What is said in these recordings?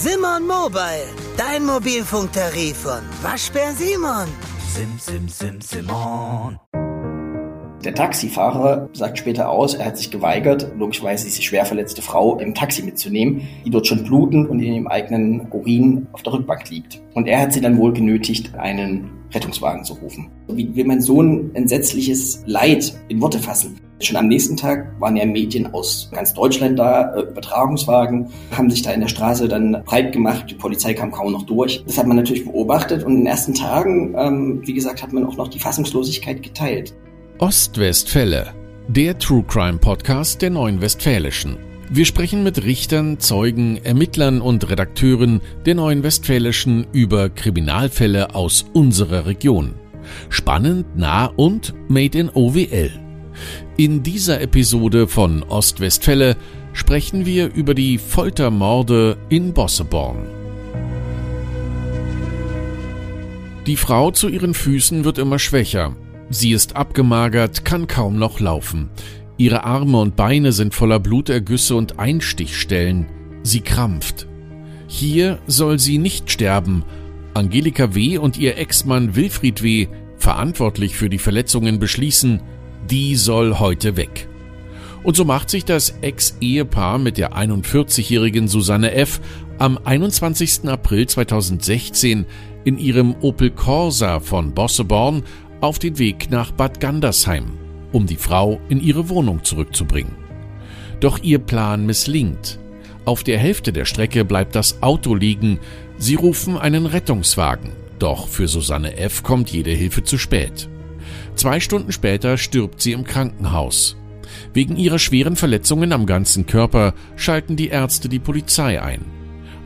Simon Mobile, dein Mobilfunktarif von Waschbär Simon. Sim, sim, sim, Simon. Der Taxifahrer sagt später aus, er hat sich geweigert, logischerweise diese schwer verletzte Frau im Taxi mitzunehmen, die dort schon blutend und in ihrem eigenen Urin auf der Rückbank liegt. Und er hat sie dann wohl genötigt, einen Rettungswagen zu rufen. Wie will man so ein entsetzliches Leid in Worte fassen? Schon am nächsten Tag waren ja Medien aus ganz Deutschland da, äh, Übertragungswagen, haben sich da in der Straße dann breit gemacht, die Polizei kam kaum noch durch. Das hat man natürlich beobachtet und in den ersten Tagen, ähm, wie gesagt, hat man auch noch die Fassungslosigkeit geteilt. Ostwestfälle, der True Crime Podcast der Neuen Westfälischen. Wir sprechen mit Richtern, Zeugen, Ermittlern und Redakteuren der Neuen Westfälischen über Kriminalfälle aus unserer Region. Spannend, nah und made in OWL. In dieser Episode von Ostwestfälle sprechen wir über die Foltermorde in Bosseborn. Die Frau zu ihren Füßen wird immer schwächer. Sie ist abgemagert, kann kaum noch laufen. Ihre Arme und Beine sind voller Blutergüsse und Einstichstellen. Sie krampft. Hier soll sie nicht sterben. Angelika W. und ihr Ex-Mann Wilfried W., verantwortlich für die Verletzungen, beschließen, die soll heute weg. Und so macht sich das Ex-Ehepaar mit der 41-jährigen Susanne F. am 21. April 2016 in ihrem Opel Corsa von Bosseborn auf den Weg nach Bad Gandersheim, um die Frau in ihre Wohnung zurückzubringen. Doch ihr Plan misslingt. Auf der Hälfte der Strecke bleibt das Auto liegen. Sie rufen einen Rettungswagen. Doch für Susanne F. kommt jede Hilfe zu spät. Zwei Stunden später stirbt sie im Krankenhaus. Wegen ihrer schweren Verletzungen am ganzen Körper schalten die Ärzte die Polizei ein.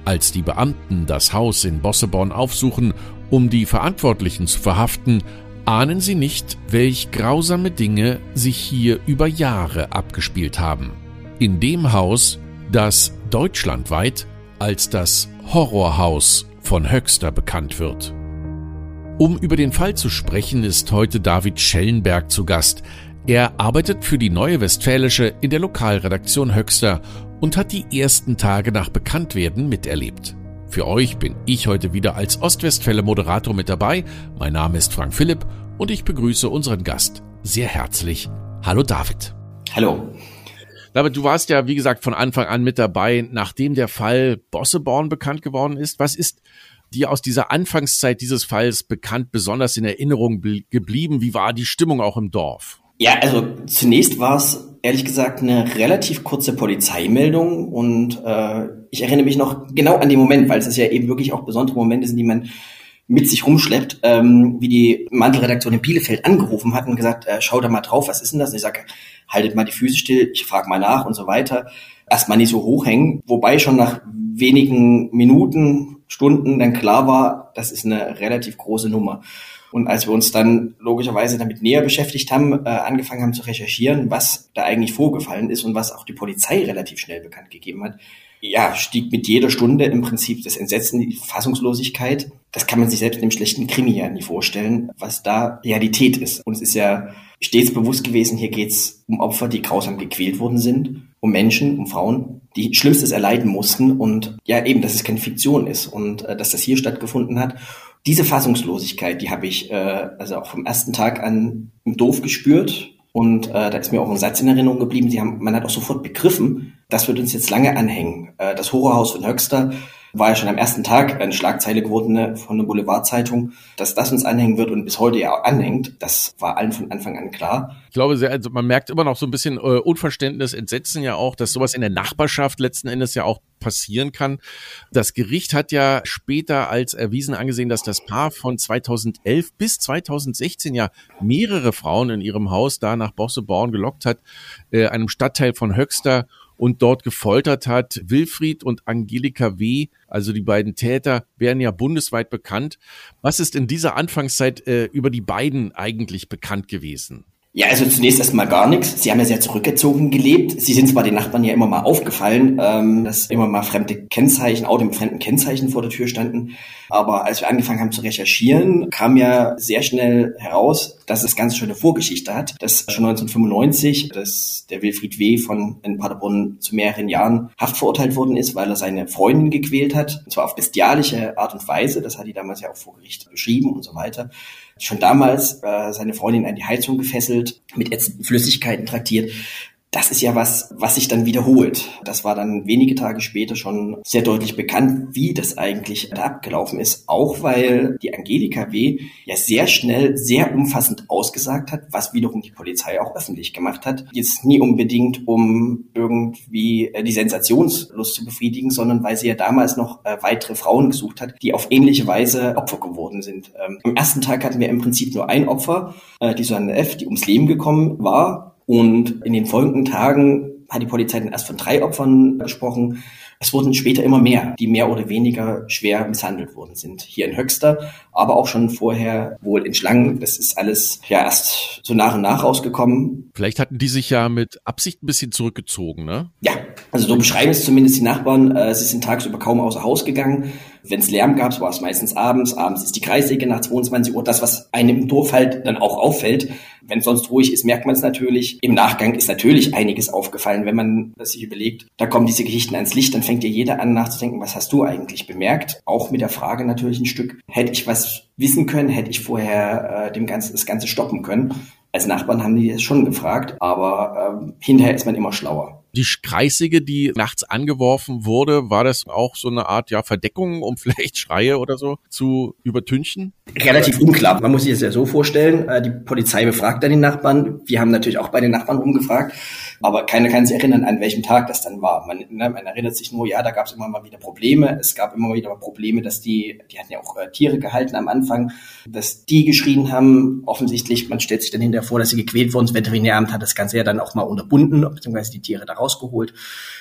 Als die Beamten das Haus in Bosseborn aufsuchen, um die Verantwortlichen zu verhaften, ahnen sie nicht, welch grausame Dinge sich hier über Jahre abgespielt haben. In dem Haus, das deutschlandweit als das Horrorhaus von Höxter bekannt wird. Um über den Fall zu sprechen, ist heute David Schellenberg zu Gast. Er arbeitet für die Neue Westfälische in der Lokalredaktion Höxter und hat die ersten Tage nach Bekanntwerden miterlebt. Für euch bin ich heute wieder als Ostwestfälle Moderator mit dabei. Mein Name ist Frank Philipp und ich begrüße unseren Gast sehr herzlich. Hallo David. Hallo. David, du warst ja, wie gesagt, von Anfang an mit dabei, nachdem der Fall Bosseborn bekannt geworden ist. Was ist dir aus dieser Anfangszeit dieses Falls bekannt, besonders in Erinnerung geblieben? Wie war die Stimmung auch im Dorf? Ja, also zunächst war es ehrlich gesagt eine relativ kurze Polizeimeldung und äh, ich erinnere mich noch genau an den Moment, weil es ja eben wirklich auch besondere Momente sind, die man mit sich rumschleppt, ähm, wie die Mantelredaktion in Bielefeld angerufen hat und gesagt, äh, schau da mal drauf, was ist denn das? Und ich sage, haltet mal die Füße still, ich frage mal nach und so weiter. Erstmal nicht so hochhängen, wobei schon nach wenigen Minuten, Stunden dann klar war, das ist eine relativ große Nummer. Und als wir uns dann logischerweise damit näher beschäftigt haben, äh, angefangen haben zu recherchieren, was da eigentlich vorgefallen ist und was auch die Polizei relativ schnell bekannt gegeben hat, ja, stieg mit jeder Stunde im Prinzip das Entsetzen, die Fassungslosigkeit. Das kann man sich selbst in einem schlechten Krimi ja nie vorstellen, was da Realität ist. Und es ist ja stets bewusst gewesen, hier geht's um Opfer, die grausam gequält worden sind, um Menschen, um Frauen, die Schlimmstes erleiden mussten und ja eben, dass es keine Fiktion ist und äh, dass das hier stattgefunden hat. Diese Fassungslosigkeit, die habe ich äh, also auch vom ersten Tag an im Dorf gespürt und äh, da ist mir auch ein Satz in Erinnerung geblieben. Sie haben, man hat auch sofort begriffen, das wird uns jetzt lange anhängen. Äh, das Horrorhaus von Höxter war ja schon am ersten Tag eine Schlagzeile geworden ne, von der Boulevardzeitung, dass das uns anhängen wird und bis heute ja anhängt. Das war allen von Anfang an klar. Ich glaube, sehr, also man merkt immer noch so ein bisschen äh, Unverständnis, Entsetzen ja auch, dass sowas in der Nachbarschaft letzten Endes ja auch passieren kann. Das Gericht hat ja später als erwiesen angesehen, dass das Paar von 2011 bis 2016 ja mehrere Frauen in ihrem Haus da nach Bosseborn gelockt hat, äh, einem Stadtteil von Höxter und dort gefoltert hat. Wilfried und Angelika W., also die beiden Täter, werden ja bundesweit bekannt. Was ist in dieser Anfangszeit äh, über die beiden eigentlich bekannt gewesen? Ja, also zunächst erstmal gar nichts. Sie haben ja sehr zurückgezogen gelebt. Sie sind zwar den Nachbarn ja immer mal aufgefallen, ähm, dass immer mal fremde Kennzeichen, Auto mit fremden Kennzeichen vor der Tür standen. Aber als wir angefangen haben zu recherchieren, kam ja sehr schnell heraus, dass es ganz schöne Vorgeschichte hat. Dass schon 1995, dass der Wilfried W. von in Paderborn zu mehreren Jahren Haft verurteilt worden ist, weil er seine Freundin gequält hat. Und zwar auf bestialische Art und Weise. Das hat die damals ja auch vor Gericht beschrieben und so weiter schon damals äh, seine Freundin an die Heizung gefesselt, mit ätzenden Flüssigkeiten traktiert das ist ja was, was sich dann wiederholt. Das war dann wenige Tage später schon sehr deutlich bekannt, wie das eigentlich da abgelaufen ist. Auch weil die Angelika W. ja sehr schnell, sehr umfassend ausgesagt hat, was wiederum die Polizei auch öffentlich gemacht hat. Jetzt nie unbedingt, um irgendwie äh, die Sensationslust zu befriedigen, sondern weil sie ja damals noch äh, weitere Frauen gesucht hat, die auf ähnliche Weise Opfer geworden sind. Ähm, am ersten Tag hatten wir im Prinzip nur ein Opfer, äh, die Susanne F., die ums Leben gekommen war und in den folgenden Tagen hat die Polizei dann erst von drei Opfern gesprochen. Es wurden später immer mehr, die mehr oder weniger schwer misshandelt worden sind. Hier in Höxter, aber auch schon vorher wohl in Schlangen. Das ist alles ja erst so nach und nach rausgekommen. Vielleicht hatten die sich ja mit Absicht ein bisschen zurückgezogen, ne? Ja, also so beschreiben es zumindest die Nachbarn. Äh, sie sind tagsüber kaum außer Haus gegangen. Wenn es Lärm gab, war es meistens abends. Abends ist die Kreissäge nach 22 Uhr. Das, was einem im Dorf halt dann auch auffällt. Wenn sonst ruhig ist, merkt man es natürlich. Im Nachgang ist natürlich einiges aufgefallen. Wenn man sich überlegt, da kommen diese Geschichten ans Licht, dann fängt ja jeder an nachzudenken, was hast du eigentlich bemerkt? Auch mit der Frage natürlich ein Stück, hätte ich was wissen können, hätte ich vorher äh, dem Ganzen, das Ganze stoppen können. Als Nachbarn haben die es schon gefragt, aber ähm, hinterher ist man immer schlauer. Die Kreissäge, die nachts angeworfen wurde, war das auch so eine Art ja Verdeckung, um vielleicht Schreie oder so zu übertünchen? Relativ unklar. Man muss sich das ja so vorstellen. Äh, die Polizei befragt dann den Nachbarn. Wir haben natürlich auch bei den Nachbarn rumgefragt, aber keiner kann sich erinnern, an welchem Tag das dann war. Man, ne, man erinnert sich nur, ja, da gab es immer mal wieder Probleme. Es gab immer wieder Probleme, dass die, die hatten ja auch äh, Tiere gehalten am Anfang, dass die geschrien haben. Offensichtlich, man stellt sich dann hinterher vor, dass sie gequält wurden. Das Veterinäramt hat das Ganze ja dann auch mal unterbunden, beziehungsweise die Tiere daraus rausgeholt.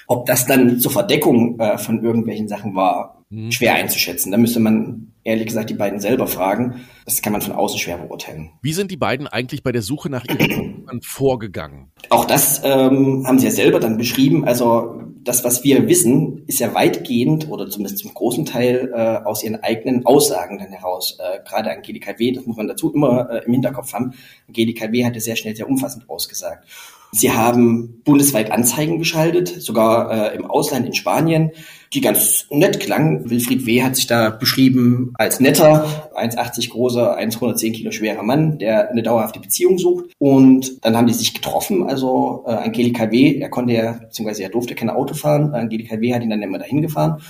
Ob das dann zur Verdeckung äh, von irgendwelchen Sachen war, mhm. schwer einzuschätzen. Da müsste man ehrlich gesagt die beiden selber fragen. Das kann man von außen schwer beurteilen. Wie sind die beiden eigentlich bei der Suche nach ihren vorgegangen? Auch das ähm, haben sie ja selber dann beschrieben. Also das, was wir wissen, ist ja weitgehend oder zumindest zum großen Teil äh, aus ihren eigenen Aussagen dann heraus. Äh, gerade Angelika W., das muss man dazu immer äh, im Hinterkopf haben. Angelika W. hatte sehr schnell sehr umfassend ausgesagt. Sie haben bundesweit Anzeigen geschaltet, sogar äh, im Ausland in Spanien, die ganz nett klangen. Wilfried W. hat sich da beschrieben als netter, 1,80 großer, 110 Kilo schwerer Mann, der eine dauerhafte Beziehung sucht. Und dann haben die sich getroffen. Also äh, Angelika W., er konnte ja, beziehungsweise er durfte kein Auto fahren. Angelika W. hat ihn dann immer dahin gefahren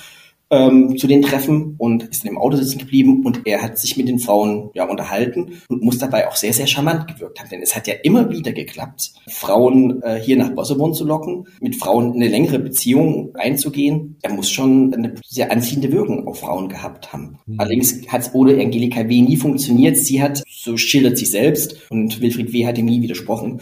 ähm, zu den Treffen und ist in dem Auto sitzen geblieben und er hat sich mit den Frauen ja unterhalten und muss dabei auch sehr, sehr charmant gewirkt haben. Denn es hat ja immer wieder geklappt, Frauen äh, hier nach Bosseborn zu locken, mit Frauen eine längere Beziehung einzugehen. Er muss schon eine sehr anziehende Wirkung auf Frauen gehabt haben. Mhm. Allerdings hat es ohne Angelika W. nie funktioniert. Sie hat, so schildert sie selbst, und Wilfried W. hat ihm nie widersprochen,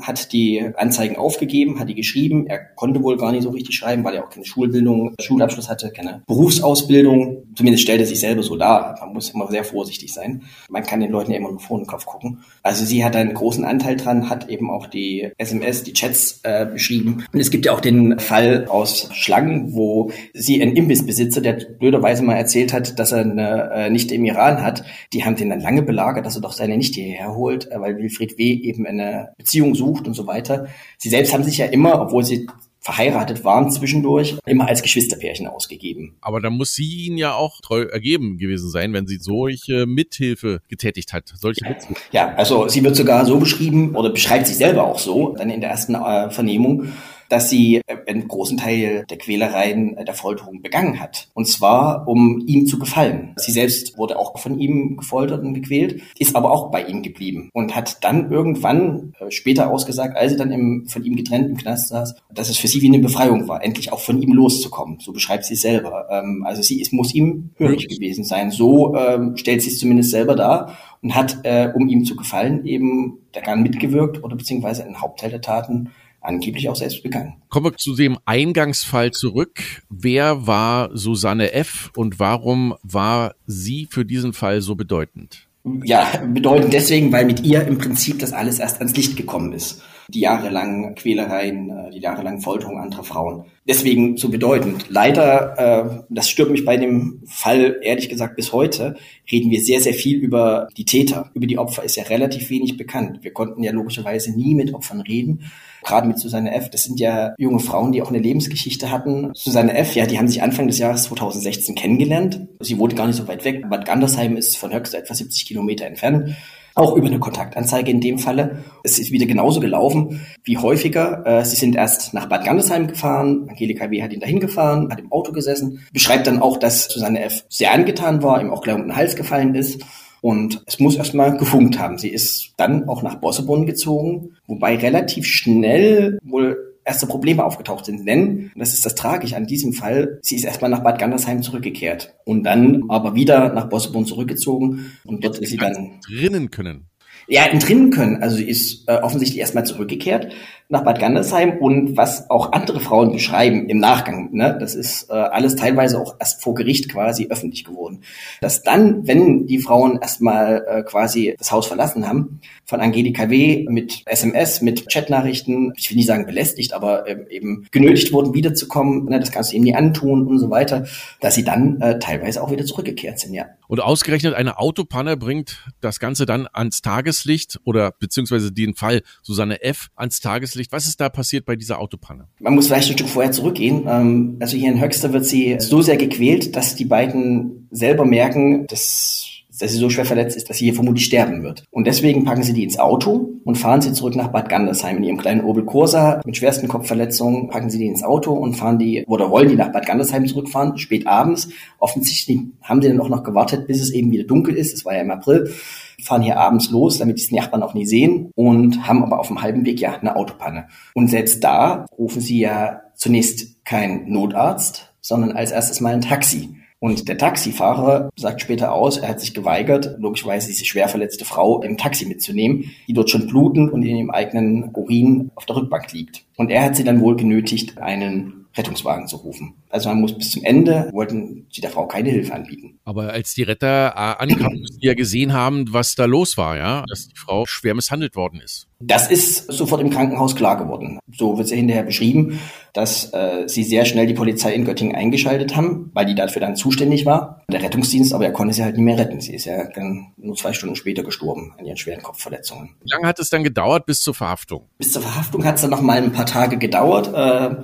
hat die Anzeigen aufgegeben, hat die geschrieben. Er konnte wohl gar nicht so richtig schreiben, weil er auch keine Schulbildung, Schulabschluss hatte, keine Berufsausbildung. Zumindest stellt er sich selber so dar. Man muss immer sehr vorsichtig sein. Man kann den Leuten ja immer nur vor den Kopf gucken. Also sie hat einen großen Anteil dran, hat eben auch die SMS, die Chats äh, beschrieben. Und es gibt ja auch den Fall aus Schlangen, wo sie einen Imbissbesitzer, der blöderweise mal erzählt hat, dass er eine äh, Nichte im Iran hat, die haben den dann lange belagert, dass er doch seine Nichte hierher holt, äh, weil Wilfried W. eben eine Beziehung sucht und so weiter. Sie selbst haben sich ja immer, obwohl sie verheiratet waren zwischendurch, immer als Geschwisterpärchen ausgegeben. Aber da muss sie ihn ja auch treu ergeben gewesen sein, wenn sie solche Mithilfe getätigt hat, solche Witze. Ja, also sie wird sogar so beschrieben oder beschreibt sich selber auch so, dann in der ersten äh, Vernehmung, dass sie äh, einen großen Teil der Quälereien äh, der Folterung begangen hat. Und zwar, um ihm zu gefallen. Sie selbst wurde auch von ihm gefoltert und gequält, ist aber auch bei ihm geblieben und hat dann irgendwann äh, später ausgesagt, als sie dann im, von ihm getrennt im Knast saß, dass es für sie wie eine Befreiung war, endlich auch von ihm loszukommen. So beschreibt sie es selber. Ähm, also sie ist, muss ihm hörig gewesen sein. So ähm, stellt sie es zumindest selber dar und hat, äh, um ihm zu gefallen, eben daran mitgewirkt oder beziehungsweise einen Hauptteil der Taten angeblich auch selbst begangen. Kommen wir zu dem Eingangsfall zurück. Wer war Susanne F. und warum war sie für diesen Fall so bedeutend? Ja, bedeutend deswegen, weil mit ihr im Prinzip das alles erst ans Licht gekommen ist. Die jahrelangen Quälereien, äh, die jahrelangen Folterungen anderer Frauen. Deswegen so bedeutend. Leider, äh, das stört mich bei dem Fall ehrlich gesagt bis heute, reden wir sehr, sehr viel über die Täter. Über die Opfer ist ja relativ wenig bekannt. Wir konnten ja logischerweise nie mit Opfern reden gerade mit Susanne F. Das sind ja junge Frauen, die auch eine Lebensgeschichte hatten. Susanne F., ja, die haben sich Anfang des Jahres 2016 kennengelernt. Sie wohnt gar nicht so weit weg. Bad Gandersheim ist von Höchst etwa 70 Kilometer entfernt. Auch über eine Kontaktanzeige in dem Falle. Es ist wieder genauso gelaufen wie häufiger. Äh, sie sind erst nach Bad Gandersheim gefahren. Angelika W. hat ihn dahin gefahren, hat im Auto gesessen. Beschreibt dann auch, dass Susanne F. sehr angetan war, ihm auch gleich um den Hals gefallen ist. Und es muss erstmal gefunkt haben. Sie ist dann auch nach Bossebunn gezogen, wobei relativ schnell wohl erste Probleme aufgetaucht sind. Denn, das ist das Tragische an diesem Fall, sie ist erstmal nach Bad Gandersheim zurückgekehrt und dann aber wieder nach Bossebunn zurückgezogen und dort ist sie dann drinnen können. Ja, entrinnen können. Also sie ist äh, offensichtlich erstmal zurückgekehrt nach Bad Gandersheim und was auch andere Frauen beschreiben im Nachgang, ne, das ist äh, alles teilweise auch erst vor Gericht quasi öffentlich geworden. Dass dann, wenn die Frauen erstmal äh, quasi das Haus verlassen haben, von Angelika W. mit SMS, mit Chatnachrichten, ich will nicht sagen belästigt, aber äh, eben genötigt wurden, wiederzukommen, ne, das kannst du ihm nie antun und so weiter, dass sie dann äh, teilweise auch wieder zurückgekehrt sind, ja. Und ausgerechnet eine Autopanne bringt das Ganze dann ans Tageslicht oder beziehungsweise den Fall Susanne F. ans Tageslicht. Was ist da passiert bei dieser Autopanne? Man muss vielleicht ein Stück vorher zurückgehen. Ähm, also hier in Höxter wird sie so sehr gequält, dass die beiden selber merken, dass dass sie so schwer verletzt ist, dass sie hier vermutlich sterben wird. Und deswegen packen sie die ins Auto und fahren sie zurück nach Bad Gandersheim in ihrem kleinen Opel Corsa mit schwersten Kopfverletzungen, packen sie die ins Auto und fahren die, oder wollen die nach Bad Gandersheim zurückfahren, spät abends. Offensichtlich haben sie dann auch noch gewartet, bis es eben wieder dunkel ist. Es war ja im April fahren hier abends los, damit die Nachbarn auch nie sehen und haben aber auf dem halben Weg ja eine Autopanne. Und selbst da rufen sie ja zunächst keinen Notarzt, sondern als erstes mal ein Taxi. Und der Taxifahrer sagt später aus, er hat sich geweigert, logischerweise diese schwer verletzte Frau im Taxi mitzunehmen, die dort schon blutend und in ihrem eigenen Urin auf der Rückbank liegt. Und er hat sie dann wohl genötigt, einen Rettungswagen zu rufen. Also man muss bis zum Ende, wollten sie der Frau keine Hilfe anbieten. Aber als die Retter äh, ankamen, die ja gesehen haben, was da los war, ja, dass die Frau schwer misshandelt worden ist. Das ist sofort im Krankenhaus klar geworden. So wird es ja hinterher beschrieben, dass äh, sie sehr schnell die Polizei in Göttingen eingeschaltet haben, weil die dafür dann zuständig war. Der Rettungsdienst, aber er konnte sie halt nicht mehr retten. Sie ist ja dann nur zwei Stunden später gestorben an ihren schweren Kopfverletzungen. Wie lange hat es dann gedauert bis zur Verhaftung? Bis zur Verhaftung hat es dann noch mal ein paar Tage gedauert. Äh,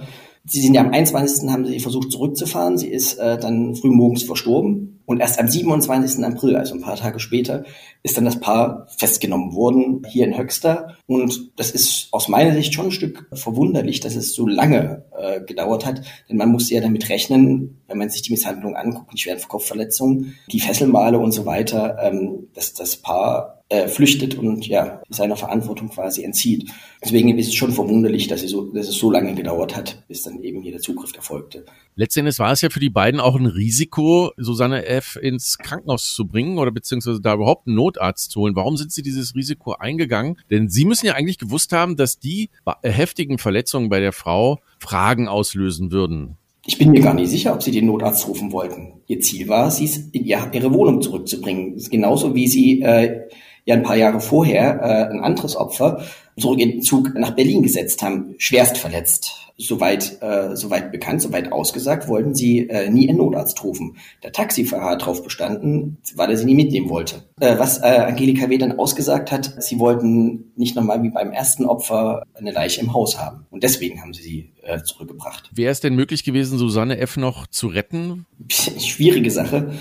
Sie sind ja am 21. haben sie versucht zurückzufahren. Sie ist äh, dann früh morgens verstorben. Und erst am 27. April, also ein paar Tage später, ist dann das Paar festgenommen worden hier in Höxter. Und das ist aus meiner Sicht schon ein Stück verwunderlich, dass es so lange äh, gedauert hat. Denn man musste ja damit rechnen, wenn man sich die Misshandlung anguckt, die schweren Kopfverletzungen, die Fesselmale und so weiter, ähm, dass das Paar äh, flüchtet und ja seiner Verantwortung quasi entzieht. Deswegen ist es schon verwunderlich, dass, so, dass es so lange gedauert hat, bis dann eben hier der Zugriff erfolgte. Letztendlich war es ja für die beiden auch ein Risiko, Susanne F. ins Krankenhaus zu bringen oder beziehungsweise da überhaupt einen Notarzt zu holen. Warum sind Sie dieses Risiko eingegangen? Denn Sie müssen ja eigentlich gewusst haben, dass die heftigen Verletzungen bei der Frau Fragen auslösen würden. Ich bin mir gar nicht sicher, ob sie den Notarzt rufen wollten. Ihr Ziel war, sie in ihre Wohnung zurückzubringen. Genauso wie sie äh, ja ein paar Jahre vorher äh, ein anderes Opfer zurück in den Zug nach Berlin gesetzt haben, schwerst verletzt. Soweit, äh, soweit bekannt, soweit ausgesagt, wollten sie äh, nie einen Notarzt rufen. Der Taxifahrer hat darauf bestanden, weil er sie nie mitnehmen wollte. Äh, was äh, Angelika W. dann ausgesagt hat, sie wollten nicht nochmal wie beim ersten Opfer eine Leiche im Haus haben. Und deswegen haben sie sie äh, zurückgebracht. Wäre es denn möglich gewesen, Susanne F. noch zu retten? Schwierige Sache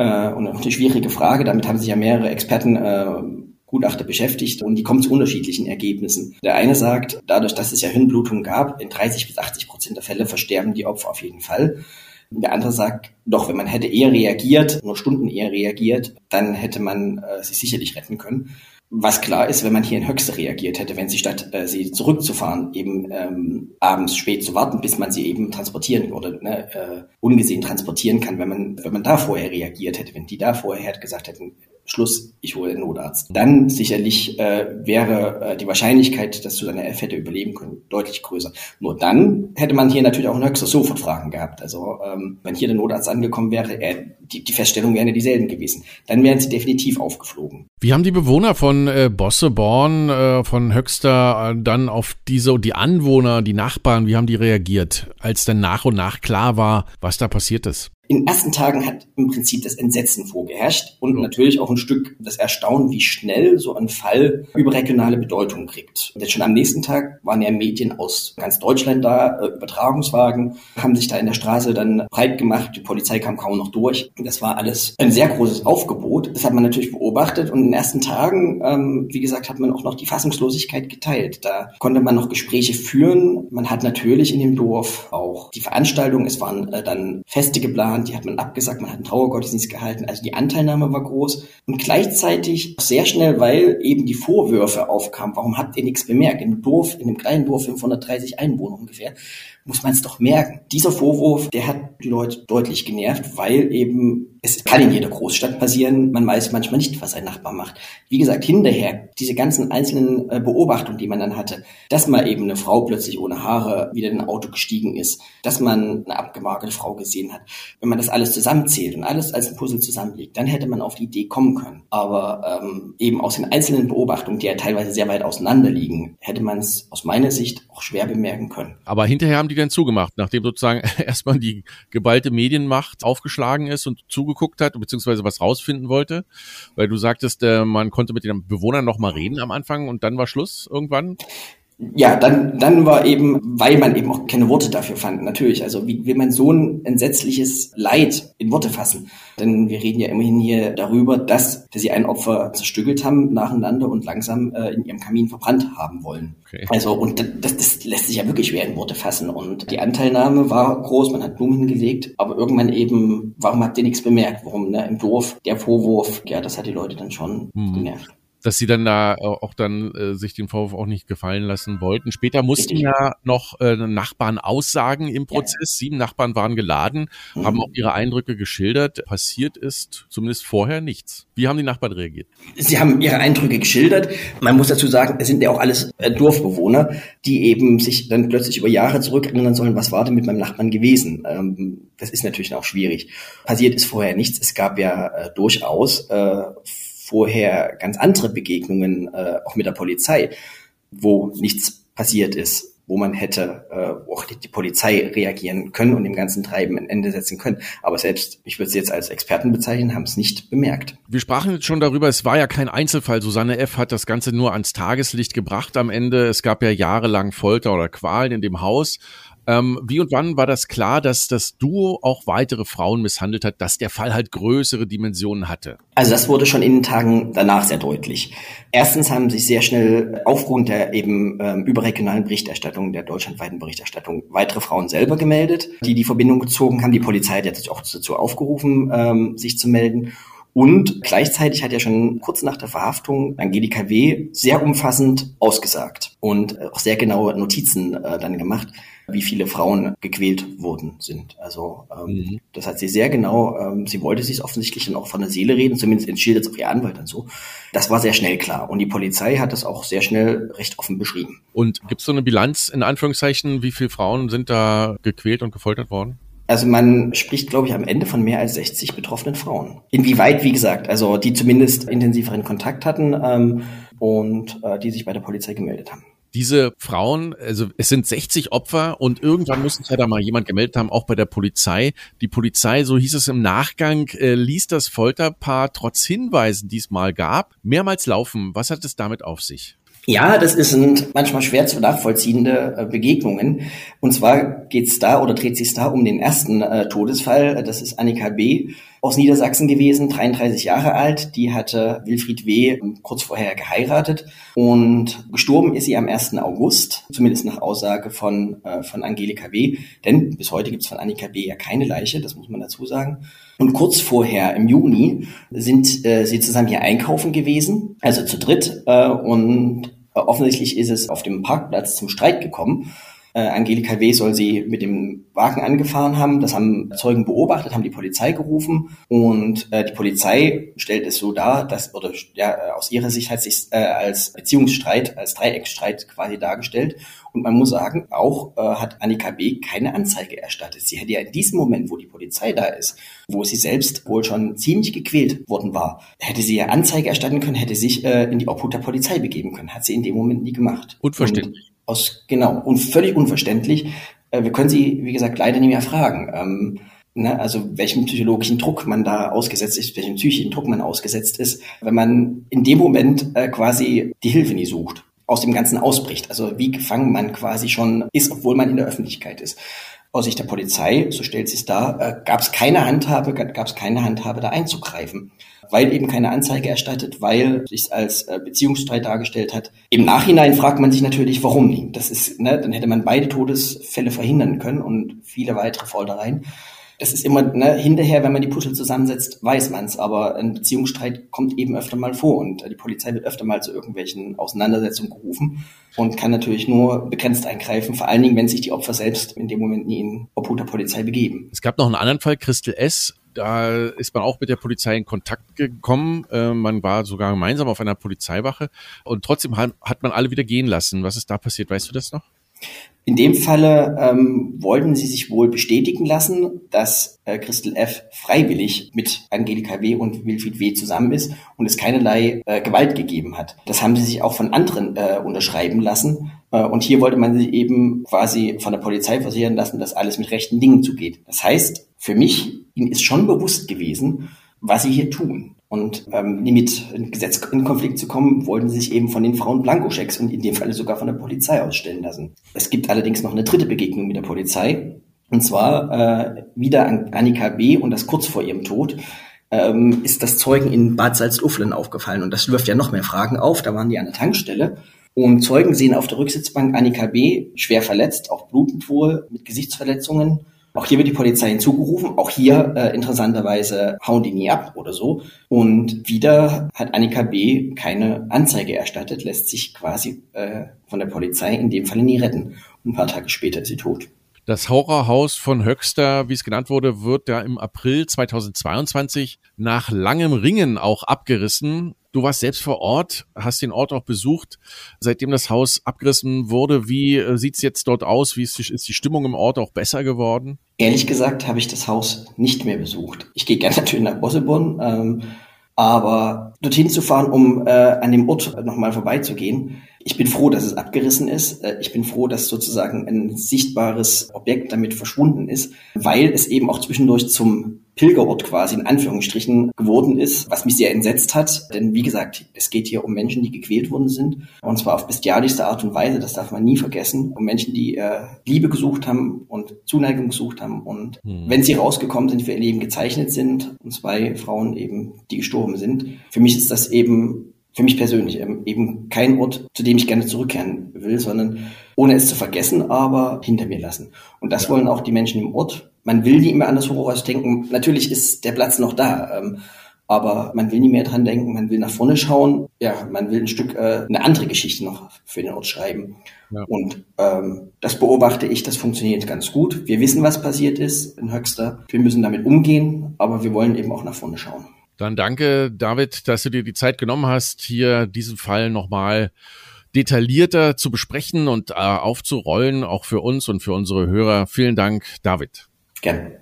äh, und auch eine schwierige Frage. Damit haben sich ja mehrere Experten äh, Gutachter beschäftigt und die kommen zu unterschiedlichen Ergebnissen. Der eine sagt, dadurch, dass es ja Hirnblutungen gab, in 30 bis 80 Prozent der Fälle versterben die Opfer auf jeden Fall. Der andere sagt, doch, wenn man hätte eher reagiert, nur Stunden eher reagiert, dann hätte man äh, sich sicherlich retten können. Was klar ist, wenn man hier in Höchste reagiert hätte, wenn sie statt äh, sie zurückzufahren, eben ähm, abends spät zu warten, bis man sie eben transportieren oder ne, äh, ungesehen transportieren kann, wenn man wenn man da vorher reagiert hätte, wenn die da vorher gesagt hätten, Schluss, ich hole den Notarzt. Dann sicherlich äh, wäre äh, die Wahrscheinlichkeit, dass du deine Elf hätte überleben können, deutlich größer. Nur dann hätte man hier natürlich auch ein höchstes Sofort-Fragen gehabt. Also ähm, wenn hier der Notarzt angekommen wäre, äh, die, die Feststellungen wären ja dieselben gewesen. Dann wären sie definitiv aufgeflogen. Wie haben die Bewohner von äh, Bosseborn, äh, von Höxter äh, dann auf diese, die Anwohner, die Nachbarn, wie haben die reagiert, als dann nach und nach klar war, was da passiert ist? In den ersten Tagen hat im Prinzip das Entsetzen vorgeherrscht und natürlich auch ein Stück das Erstaunen, wie schnell so ein Fall überregionale Bedeutung kriegt. Denn schon am nächsten Tag waren ja Medien aus ganz Deutschland da, äh, Übertragungswagen, haben sich da in der Straße dann breit gemacht, die Polizei kam kaum noch durch. Das war alles ein sehr großes Aufgebot. Das hat man natürlich beobachtet und in den ersten Tagen, ähm, wie gesagt, hat man auch noch die Fassungslosigkeit geteilt. Da konnte man noch Gespräche führen. Man hat natürlich in dem Dorf auch die Veranstaltung, es waren äh, dann Feste geplant, geplant, die hat man abgesagt, man hat einen Trauergottesdienst gehalten, also die Anteilnahme war groß und gleichzeitig sehr schnell, weil eben die Vorwürfe aufkamen, warum habt ihr nichts bemerkt? Im Dorf, in einem kleinen Dorf, 530 Einwohner ungefähr, muss man es doch merken. Dieser Vorwurf, der hat die Leute deutlich genervt, weil eben es kann in jeder Großstadt passieren, man weiß manchmal nicht, was ein Nachbar macht. Wie gesagt, hinterher, diese ganzen einzelnen äh, Beobachtungen, die man dann hatte, dass mal eben eine Frau plötzlich ohne Haare wieder in ein Auto gestiegen ist, dass man eine abgemagerte Frau gesehen hat. Wenn man das alles zusammenzählt und alles als ein Puzzle zusammenlegt, dann hätte man auf die Idee kommen können. Aber ähm, eben aus den einzelnen Beobachtungen, die ja teilweise sehr weit auseinander liegen, hätte man es aus meiner Sicht auch schwer bemerken können. Aber hinterher haben die denn zugemacht, nachdem sozusagen erstmal die geballte Medienmacht aufgeschlagen ist und zugeguckt hat, beziehungsweise was rausfinden wollte? Weil du sagtest, äh, man konnte mit den Bewohnern noch mal reden am Anfang und dann war Schluss irgendwann? Ja, dann, dann war eben, weil man eben auch keine Worte dafür fand, natürlich. Also wie will man so ein entsetzliches Leid in Worte fassen? Denn wir reden ja immerhin hier darüber, dass, dass sie ein Opfer zerstückelt haben nacheinander und langsam äh, in ihrem Kamin verbrannt haben wollen. Okay. Also und das, das lässt sich ja wirklich schwer in Worte fassen. Und die Anteilnahme war groß, man hat Blumen gelegt, aber irgendwann eben, warum habt ihr nichts bemerkt? Warum ne, im Dorf der Vorwurf, ja, das hat die Leute dann schon hm. genervt dass sie dann da äh, auch dann äh, sich den Vorwurf auch nicht gefallen lassen wollten. Später mussten ja noch äh, Nachbarn aussagen im Prozess. Sieben Nachbarn waren geladen, mhm. haben auch ihre Eindrücke geschildert. Passiert ist zumindest vorher nichts. Wie haben die Nachbarn reagiert? Sie haben ihre Eindrücke geschildert. Man muss dazu sagen, es sind ja auch alles äh, Dorfbewohner, die eben sich dann plötzlich über Jahre zurückerinnern sollen, was war denn mit meinem Nachbarn gewesen? Ähm, das ist natürlich auch schwierig. Passiert ist vorher nichts. Es gab ja äh, durchaus äh, vorher ganz andere Begegnungen, äh, auch mit der Polizei, wo nichts passiert ist, wo man hätte äh, auch die, die, Polizei reagieren können und dem ganzen Treiben ein Ende setzen können. Aber selbst, ich würde es jetzt als Experten bezeichnen, haben es nicht bemerkt. Wir sprachen jetzt schon darüber, es war ja kein Einzelfall. Susanne F. hat das Ganze nur ans Tageslicht gebracht am Ende. Es gab ja jahrelang Folter oder Qualen in dem Haus. Ähm, wie und wann war das klar, dass das Duo auch weitere Frauen misshandelt hat, dass der Fall halt größere Dimensionen hatte? Also das wurde schon in den Tagen danach sehr deutlich. Erstens haben sich sehr schnell aufgrund der eben ähm, überregionalen Berichterstattung, der deutschlandweiten Berichterstattung, weitere Frauen selber gemeldet, die die Verbindung gezogen haben. Die Polizei hat jetzt auch dazu aufgerufen, ähm, sich zu melden. Und gleichzeitig hat ja schon kurz nach der Verhaftung Angelika W. sehr umfassend ausgesagt und auch sehr genaue Notizen äh, dann gemacht, wie viele Frauen gequält worden sind. Also ähm, mhm. das hat sie sehr genau, ähm, sie wollte sich offensichtlich dann auch von der Seele reden, zumindest entschildert es auch ihr Anwalt dann so. Das war sehr schnell klar. Und die Polizei hat das auch sehr schnell recht offen beschrieben. Und gibt es so eine Bilanz in Anführungszeichen, wie viele Frauen sind da gequält und gefoltert worden? Also man spricht, glaube ich, am Ende von mehr als 60 betroffenen Frauen. Inwieweit, wie gesagt, also die zumindest intensiveren Kontakt hatten ähm, und äh, die sich bei der Polizei gemeldet haben diese Frauen, also es sind 60 Opfer und irgendwann muss sich ja da mal jemand gemeldet haben, auch bei der Polizei. Die Polizei, so hieß es im Nachgang, äh, ließ das Folterpaar trotz Hinweisen, die es mal gab, mehrmals laufen. Was hat es damit auf sich? Ja, das sind manchmal schwer zu nachvollziehende äh, Begegnungen. Und zwar geht's da oder dreht sich da um den ersten äh, Todesfall. Das ist Annika B. aus Niedersachsen gewesen, 33 Jahre alt. Die hatte Wilfried W. kurz vorher geheiratet und gestorben ist sie am 1. August, zumindest nach Aussage von, äh, von Angelika W. Denn bis heute gibt's von Annika B. ja keine Leiche, das muss man dazu sagen. Und kurz vorher, im Juni, sind äh, sie zusammen hier einkaufen gewesen, also zu dritt. Äh, und offensichtlich ist es auf dem Parkplatz zum Streit gekommen. Äh, Angelika W. soll sie mit dem Wagen angefahren haben. Das haben Zeugen beobachtet, haben die Polizei gerufen und äh, die Polizei stellt es so dar, dass oder ja äh, aus ihrer Sicht hat sich äh, als Beziehungsstreit, als Dreiecksstreit quasi dargestellt. Und man muss sagen, auch äh, hat Annika B. keine Anzeige erstattet. Sie hätte ja in diesem Moment, wo die Polizei da ist, wo sie selbst wohl schon ziemlich gequält worden war, hätte sie ja Anzeige erstatten können, hätte sich äh, in die Obhut der Polizei begeben können. Hat sie in dem Moment nie gemacht. Unverständlich. Und aus, genau, und völlig unverständlich. Äh, wir können sie, wie gesagt, leider nicht mehr fragen. Ähm, ne, also welchem psychologischen Druck man da ausgesetzt ist, welchem psychischen Druck man ausgesetzt ist, wenn man in dem Moment äh, quasi die Hilfe nie sucht, aus dem Ganzen ausbricht. Also wie gefangen man quasi schon ist, obwohl man in der Öffentlichkeit ist. Aus Sicht der Polizei, so stellt sich dar, äh, gab es keine Handhabe, gab es keine Handhabe, da einzugreifen weil eben keine Anzeige erstattet, weil sich als äh, Beziehungsstreit dargestellt hat. Im Nachhinein fragt man sich natürlich, warum nicht. Das ist, ne, dann hätte man beide Todesfälle verhindern können und viele weitere Foltereien. Das ist immer ne, hinterher, wenn man die Puzzle zusammensetzt, weiß man es. Aber ein Beziehungsstreit kommt eben öfter mal vor und die Polizei wird öfter mal zu irgendwelchen Auseinandersetzungen gerufen und kann natürlich nur begrenzt eingreifen, vor allen Dingen, wenn sich die Opfer selbst in dem Moment nie in Obhut der Polizei begeben. Es gab noch einen anderen Fall, Christel S., da ist man auch mit der Polizei in Kontakt gekommen. Äh, man war sogar gemeinsam auf einer Polizeiwache und trotzdem hat man alle wieder gehen lassen. Was ist da passiert? Weißt du das noch? In dem Falle ähm, wollten sie sich wohl bestätigen lassen, dass äh, Christel F. freiwillig mit Angelika W. und Wilfried W. zusammen ist und es keinerlei äh, Gewalt gegeben hat. Das haben sie sich auch von anderen äh, unterschreiben lassen. Äh, und hier wollte man sich eben quasi von der Polizei versichern lassen, dass alles mit rechten Dingen zugeht. Das heißt, für mich, ihnen ist schon bewusst gewesen, was sie hier tun. Und ähm, nie mit Gesetz in Konflikt zu kommen, wollten sie sich eben von den Frauen Blankoschecks und in dem Falle sogar von der Polizei ausstellen lassen. Es gibt allerdings noch eine dritte Begegnung mit der Polizei. Und zwar äh, wieder an Annika B. und das kurz vor ihrem Tod ähm, ist das Zeugen in Bad Salzuflen aufgefallen. Und das wirft ja noch mehr Fragen auf. Da waren die an der Tankstelle. Und Zeugen sehen auf der Rücksitzbank Annika B. schwer verletzt, auch blutend wohl, mit Gesichtsverletzungen auch hier wird die Polizei hinzugerufen. Auch hier äh, interessanterweise hauen die nie ab oder so. Und wieder hat Annika B. keine Anzeige erstattet, lässt sich quasi äh, von der Polizei in dem Fall nie retten. Und ein paar Tage später ist sie tot. Das Horrorhaus von Höxter, wie es genannt wurde, wird ja im April 2022 nach langem Ringen auch abgerissen. Du warst selbst vor Ort, hast den Ort auch besucht. Seitdem das Haus abgerissen wurde, wie äh, sieht's jetzt dort aus? Wie ist die, ist die Stimmung im Ort auch besser geworden? Ehrlich gesagt habe ich das Haus nicht mehr besucht. Ich gehe gerne natürlich nach Bosselborn, ähm, aber dorthin zu fahren, um äh, an dem Ort nochmal vorbeizugehen, ich bin froh, dass es abgerissen ist. Äh, ich bin froh, dass sozusagen ein sichtbares Objekt damit verschwunden ist, weil es eben auch zwischendurch zum Pilgerort quasi in Anführungsstrichen geworden ist, was mich sehr entsetzt hat. Denn wie gesagt, es geht hier um Menschen, die gequält worden sind. Und zwar auf bestialischste Art und Weise, das darf man nie vergessen. Um Menschen, die äh, Liebe gesucht haben und Zuneigung gesucht haben. Und hm. wenn sie rausgekommen sind, für ihr Leben gezeichnet sind. Und zwei Frauen eben, die gestorben sind. Für mich ist das eben für mich persönlich eben kein Ort, zu dem ich gerne zurückkehren will, sondern ohne es zu vergessen, aber hinter mir lassen. Und das ja. wollen auch die Menschen im Ort. Man will nie mehr an das Horrorhaus denken. Natürlich ist der Platz noch da, ähm, aber man will nie mehr dran denken. Man will nach vorne schauen. Ja, man will ein Stück äh, eine andere Geschichte noch für den Ort schreiben. Ja. Und ähm, das beobachte ich. Das funktioniert ganz gut. Wir wissen, was passiert ist in Höxter. Wir müssen damit umgehen, aber wir wollen eben auch nach vorne schauen. Dann danke, David, dass du dir die Zeit genommen hast, hier diesen Fall nochmal detaillierter zu besprechen und äh, aufzurollen, auch für uns und für unsere Hörer. Vielen Dank, David. Gerne.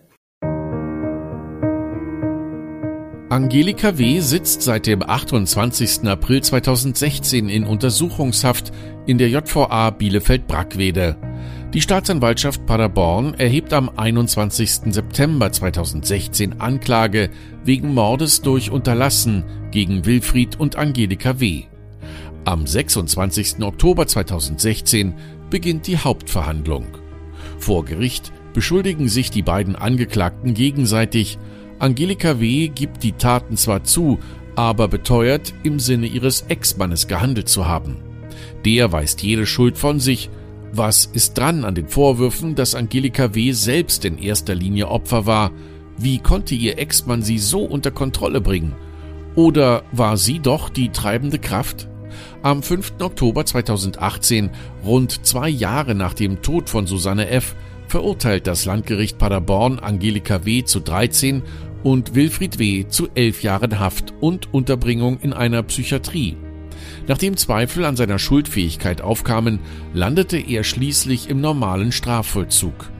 Angelika W. sitzt seit dem 28. April 2016 in Untersuchungshaft in der JVA Bielefeld-Brackwede. Die Staatsanwaltschaft Paderborn erhebt am 21. September 2016 Anklage wegen Mordes durch Unterlassen gegen Wilfried und Angelika W. Am 26. Oktober 2016 beginnt die Hauptverhandlung. Vor Gericht beschuldigen sich die beiden Angeklagten gegenseitig. Angelika W. gibt die Taten zwar zu, aber beteuert, im Sinne ihres Ex-Mannes gehandelt zu haben. Der weist jede Schuld von sich was ist dran an den Vorwürfen, dass Angelika W. selbst in erster Linie Opfer war? Wie konnte ihr Ex-Mann sie so unter Kontrolle bringen? Oder war sie doch die treibende Kraft? Am 5. Oktober 2018, rund zwei Jahre nach dem Tod von Susanne F., verurteilt das Landgericht Paderborn Angelika W. zu 13 und Wilfried W. zu 11 Jahren Haft und Unterbringung in einer Psychiatrie. Nachdem Zweifel an seiner Schuldfähigkeit aufkamen, landete er schließlich im normalen Strafvollzug.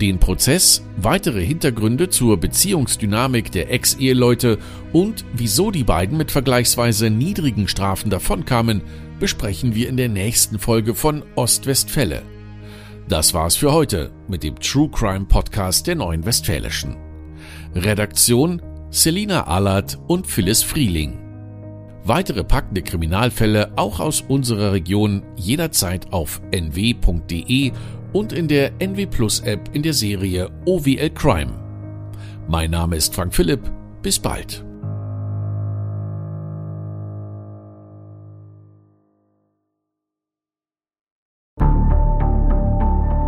Den Prozess, weitere Hintergründe zur Beziehungsdynamik der Ex-Eheleute und wieso die beiden mit vergleichsweise niedrigen Strafen davonkamen, besprechen wir in der nächsten Folge von Ostwestfälle. Das war's für heute mit dem True Crime Podcast der Neuen Westfälischen. Redaktion Selina Allert und Phyllis Frieling. Weitere packende Kriminalfälle auch aus unserer Region jederzeit auf nw.de und in der NW Plus App in der Serie OWL Crime. Mein Name ist Frank Philipp. Bis bald.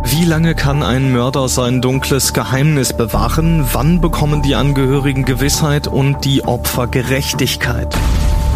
Wie lange kann ein Mörder sein dunkles Geheimnis bewahren? Wann bekommen die Angehörigen Gewissheit und die Opfer Gerechtigkeit?